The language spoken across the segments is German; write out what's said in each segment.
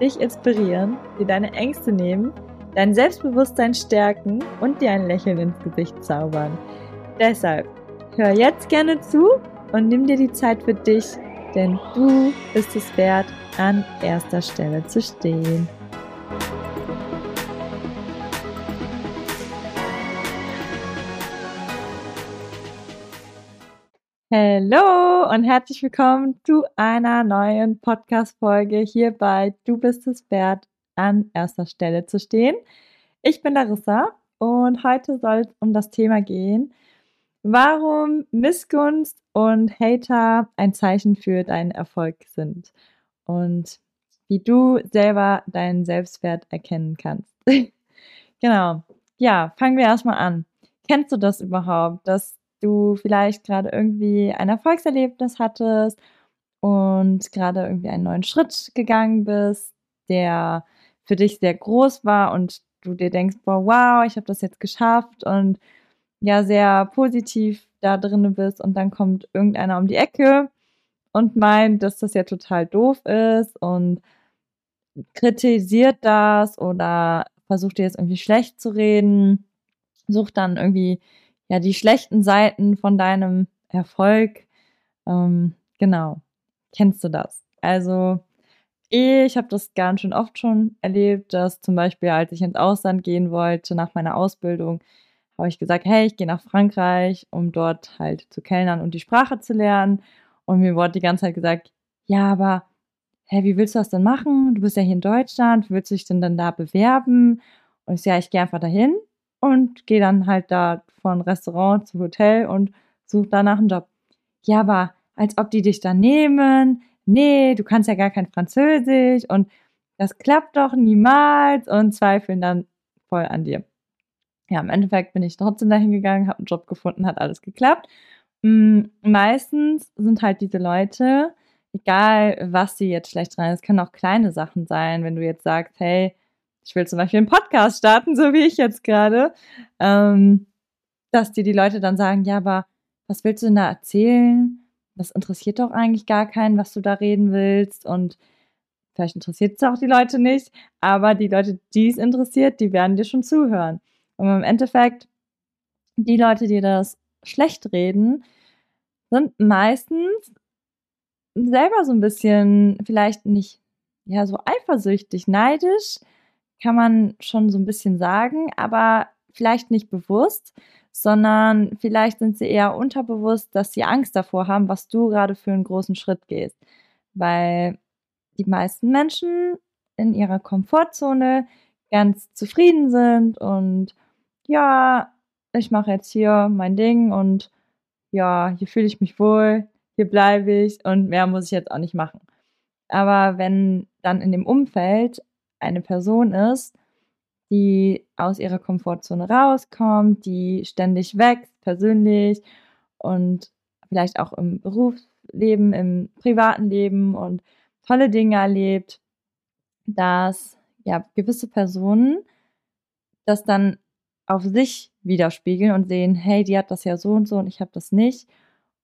dich inspirieren, dir deine Ängste nehmen, dein Selbstbewusstsein stärken und dir ein Lächeln ins Gesicht zaubern. Deshalb hör jetzt gerne zu und nimm dir die Zeit für dich, denn du bist es wert, an erster Stelle zu stehen. Hallo und herzlich willkommen zu einer neuen Podcast-Folge hier bei Du bist es wert, an erster Stelle zu stehen. Ich bin Larissa und heute soll es um das Thema gehen, warum Missgunst und Hater ein Zeichen für deinen Erfolg sind und wie du selber deinen Selbstwert erkennen kannst. genau. Ja, fangen wir erstmal an. Kennst du das überhaupt, dass du vielleicht gerade irgendwie ein Erfolgserlebnis hattest und gerade irgendwie einen neuen Schritt gegangen bist, der für dich sehr groß war und du dir denkst, boah, wow, ich habe das jetzt geschafft und ja, sehr positiv da drin bist und dann kommt irgendeiner um die Ecke und meint, dass das ja total doof ist und kritisiert das oder versucht dir jetzt irgendwie schlecht zu reden, sucht dann irgendwie ja, die schlechten Seiten von deinem Erfolg. Ähm, genau. Kennst du das? Also, ich habe das ganz schön oft schon erlebt, dass zum Beispiel, als ich ins Ausland gehen wollte nach meiner Ausbildung, habe ich gesagt, hey, ich gehe nach Frankreich, um dort halt zu kellnern und die Sprache zu lernen. Und mir wurde die ganze Zeit gesagt, ja, aber hä, wie willst du das denn machen? Du bist ja hier in Deutschland, wie willst du dich denn dann da bewerben? Und ich sage, ja, ich gehe einfach dahin und gehe dann halt da von Restaurant zu Hotel und suche danach einen Job. Ja, aber als ob die dich da nehmen. Nee, du kannst ja gar kein Französisch und das klappt doch niemals und zweifeln dann voll an dir. Ja, im Endeffekt bin ich trotzdem dahin gegangen, habe einen Job gefunden, hat alles geklappt. Hm, meistens sind halt diese Leute, egal was sie jetzt schlecht rein, es können auch kleine Sachen sein, wenn du jetzt sagst, hey, ich will zum Beispiel einen Podcast starten, so wie ich jetzt gerade, ähm, dass dir die Leute dann sagen, ja, aber was willst du denn da erzählen? Das interessiert doch eigentlich gar keinen, was du da reden willst. Und vielleicht interessiert es auch die Leute nicht, aber die Leute, die es interessiert, die werden dir schon zuhören. Und im Endeffekt, die Leute, die das schlecht reden, sind meistens selber so ein bisschen vielleicht nicht ja so eifersüchtig, neidisch, kann man schon so ein bisschen sagen, aber vielleicht nicht bewusst, sondern vielleicht sind sie eher unterbewusst, dass sie Angst davor haben, was du gerade für einen großen Schritt gehst. Weil die meisten Menschen in ihrer Komfortzone ganz zufrieden sind und ja, ich mache jetzt hier mein Ding und ja, hier fühle ich mich wohl, hier bleibe ich und mehr muss ich jetzt auch nicht machen. Aber wenn dann in dem Umfeld eine Person ist, die aus ihrer Komfortzone rauskommt, die ständig wächst, persönlich und vielleicht auch im Berufsleben, im privaten Leben und tolle Dinge erlebt, dass ja gewisse Personen das dann auf sich widerspiegeln und sehen, hey, die hat das ja so und so und ich habe das nicht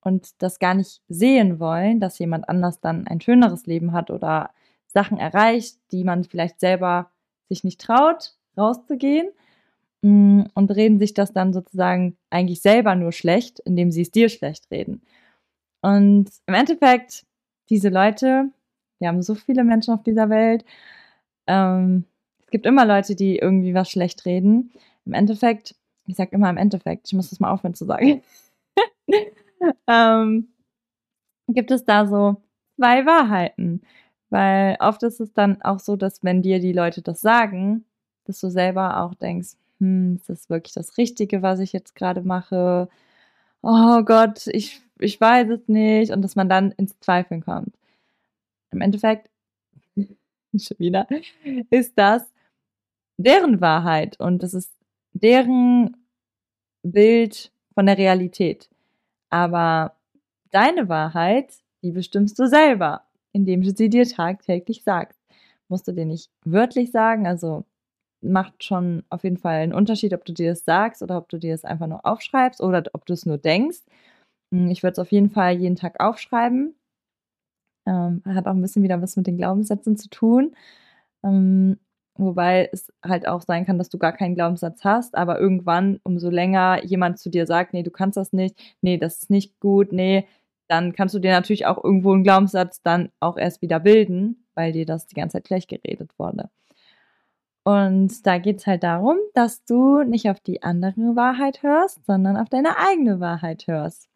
und das gar nicht sehen wollen, dass jemand anders dann ein schöneres Leben hat oder Sachen erreicht, die man vielleicht selber sich nicht traut, rauszugehen mm, und reden sich das dann sozusagen eigentlich selber nur schlecht, indem sie es dir schlecht reden. Und im Endeffekt, diese Leute, wir haben so viele Menschen auf dieser Welt, ähm, es gibt immer Leute, die irgendwie was schlecht reden. Im Endeffekt, ich sage immer im Endeffekt, ich muss das mal aufhören zu sagen, ähm, gibt es da so zwei Wahrheiten. Weil oft ist es dann auch so, dass wenn dir die Leute das sagen, dass du selber auch denkst, hm, ist das wirklich das Richtige, was ich jetzt gerade mache? Oh Gott, ich, ich weiß es nicht. Und dass man dann ins Zweifeln kommt. Im Endeffekt schon wieder, ist das deren Wahrheit und das ist deren Bild von der Realität. Aber deine Wahrheit, die bestimmst du selber, indem du sie dir tagtäglich sagst. Musst du dir nicht wörtlich sagen, also macht schon auf jeden Fall einen Unterschied, ob du dir das sagst oder ob du dir das einfach nur aufschreibst oder ob du es nur denkst. Hm, ich würde es auf jeden Fall jeden Tag aufschreiben. Ähm, hat auch ein bisschen wieder was mit den Glaubenssätzen zu tun. Ähm, wobei es halt auch sein kann, dass du gar keinen Glaubenssatz hast, aber irgendwann, umso länger jemand zu dir sagt, nee, du kannst das nicht, nee, das ist nicht gut, nee, dann kannst du dir natürlich auch irgendwo einen Glaubenssatz dann auch erst wieder bilden, weil dir das die ganze Zeit gleich geredet wurde. Und da geht es halt darum, dass du nicht auf die andere Wahrheit hörst, sondern auf deine eigene Wahrheit hörst.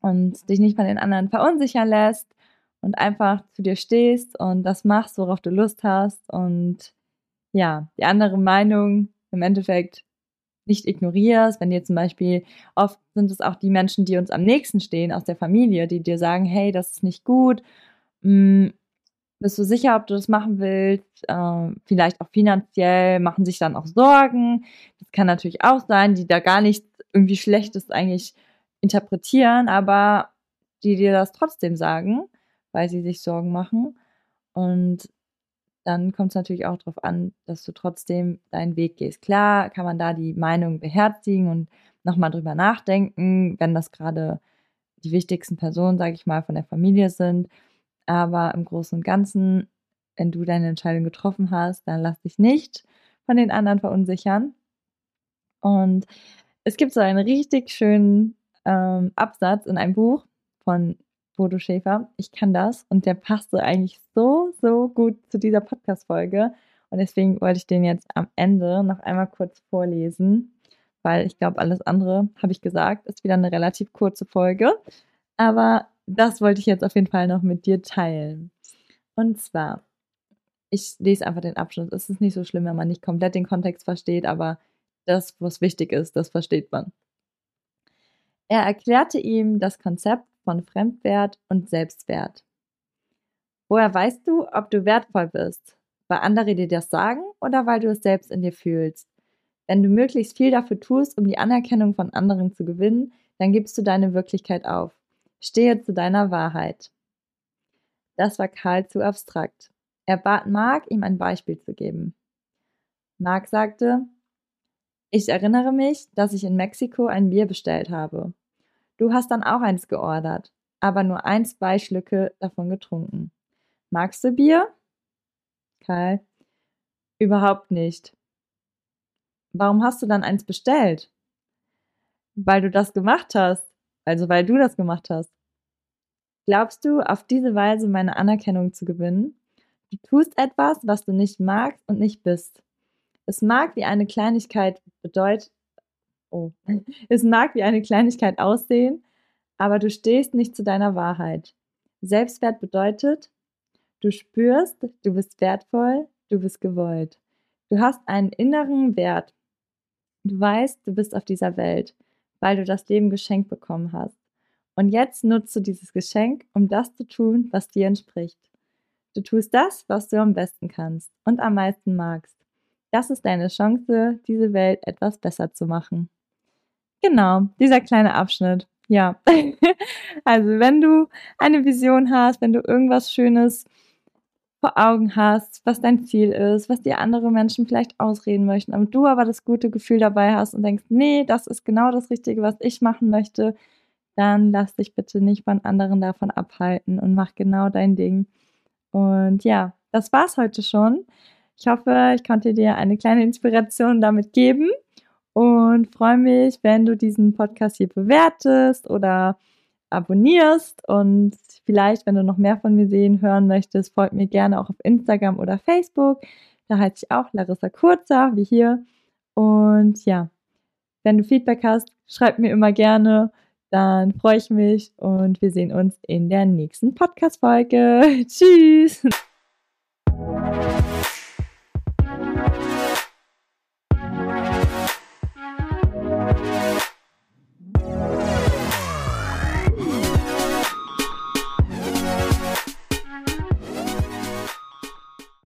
Und dich nicht von den anderen verunsichern lässt und einfach zu dir stehst und das machst, worauf du Lust hast. Und ja, die andere Meinung im Endeffekt nicht ignorierst. Wenn dir zum Beispiel, oft sind es auch die Menschen, die uns am nächsten stehen aus der Familie, die dir sagen, hey, das ist nicht gut. Hm, bist du sicher, ob du das machen willst? Äh, vielleicht auch finanziell, machen sich dann auch Sorgen. Das kann natürlich auch sein, die da gar nichts irgendwie Schlechtes eigentlich interpretieren, aber die dir das trotzdem sagen, weil sie sich Sorgen machen. Und dann kommt es natürlich auch darauf an, dass du trotzdem deinen Weg gehst. Klar kann man da die Meinung beherzigen und nochmal drüber nachdenken, wenn das gerade die wichtigsten Personen, sage ich mal, von der Familie sind aber im Großen und Ganzen, wenn du deine Entscheidung getroffen hast, dann lass dich nicht von den anderen verunsichern. Und es gibt so einen richtig schönen ähm, Absatz in einem Buch von Bodo Schäfer. Ich kann das und der passte eigentlich so, so gut zu dieser Podcast-Folge. Und deswegen wollte ich den jetzt am Ende noch einmal kurz vorlesen, weil ich glaube, alles andere, habe ich gesagt, ist wieder eine relativ kurze Folge. Aber das wollte ich jetzt auf jeden Fall noch mit dir teilen. Und zwar, ich lese einfach den Abschluss. Es ist nicht so schlimm, wenn man nicht komplett den Kontext versteht, aber das, was wichtig ist, das versteht man. Er erklärte ihm das Konzept von Fremdwert und Selbstwert. Woher weißt du, ob du wertvoll bist? Weil andere dir das sagen oder weil du es selbst in dir fühlst? Wenn du möglichst viel dafür tust, um die Anerkennung von anderen zu gewinnen, dann gibst du deine Wirklichkeit auf. Stehe zu deiner Wahrheit. Das war Karl zu abstrakt. Er bat Mark, ihm ein Beispiel zu geben. Mark sagte, ich erinnere mich, dass ich in Mexiko ein Bier bestellt habe. Du hast dann auch eins geordert, aber nur ein, zwei Schlücke davon getrunken. Magst du Bier? Karl, überhaupt nicht. Warum hast du dann eins bestellt? Weil du das gemacht hast. Also weil du das gemacht hast. Glaubst du, auf diese Weise meine Anerkennung zu gewinnen? Du tust etwas, was du nicht magst und nicht bist. Es mag wie eine Kleinigkeit bedeutet, oh, es mag wie eine Kleinigkeit aussehen, aber du stehst nicht zu deiner Wahrheit. Selbstwert bedeutet, du spürst, du bist wertvoll, du bist gewollt. Du hast einen inneren Wert. Du weißt, du bist auf dieser Welt weil du das Leben geschenkt bekommen hast. Und jetzt nutzt du dieses Geschenk, um das zu tun, was dir entspricht. Du tust das, was du am besten kannst und am meisten magst. Das ist deine Chance, diese Welt etwas besser zu machen. Genau, dieser kleine Abschnitt. Ja, also wenn du eine Vision hast, wenn du irgendwas Schönes vor Augen hast, was dein Ziel ist, was dir andere Menschen vielleicht ausreden möchten, aber du aber das gute Gefühl dabei hast und denkst, nee, das ist genau das Richtige, was ich machen möchte, dann lass dich bitte nicht von anderen davon abhalten und mach genau dein Ding. Und ja, das war's heute schon. Ich hoffe, ich konnte dir eine kleine Inspiration damit geben und freue mich, wenn du diesen Podcast hier bewertest oder abonnierst und vielleicht, wenn du noch mehr von mir sehen, hören möchtest, folgt mir gerne auch auf Instagram oder Facebook. Da heiße ich auch Larissa Kurzer, wie hier. Und ja, wenn du Feedback hast, schreib mir immer gerne. Dann freue ich mich und wir sehen uns in der nächsten Podcast-Folge. Tschüss!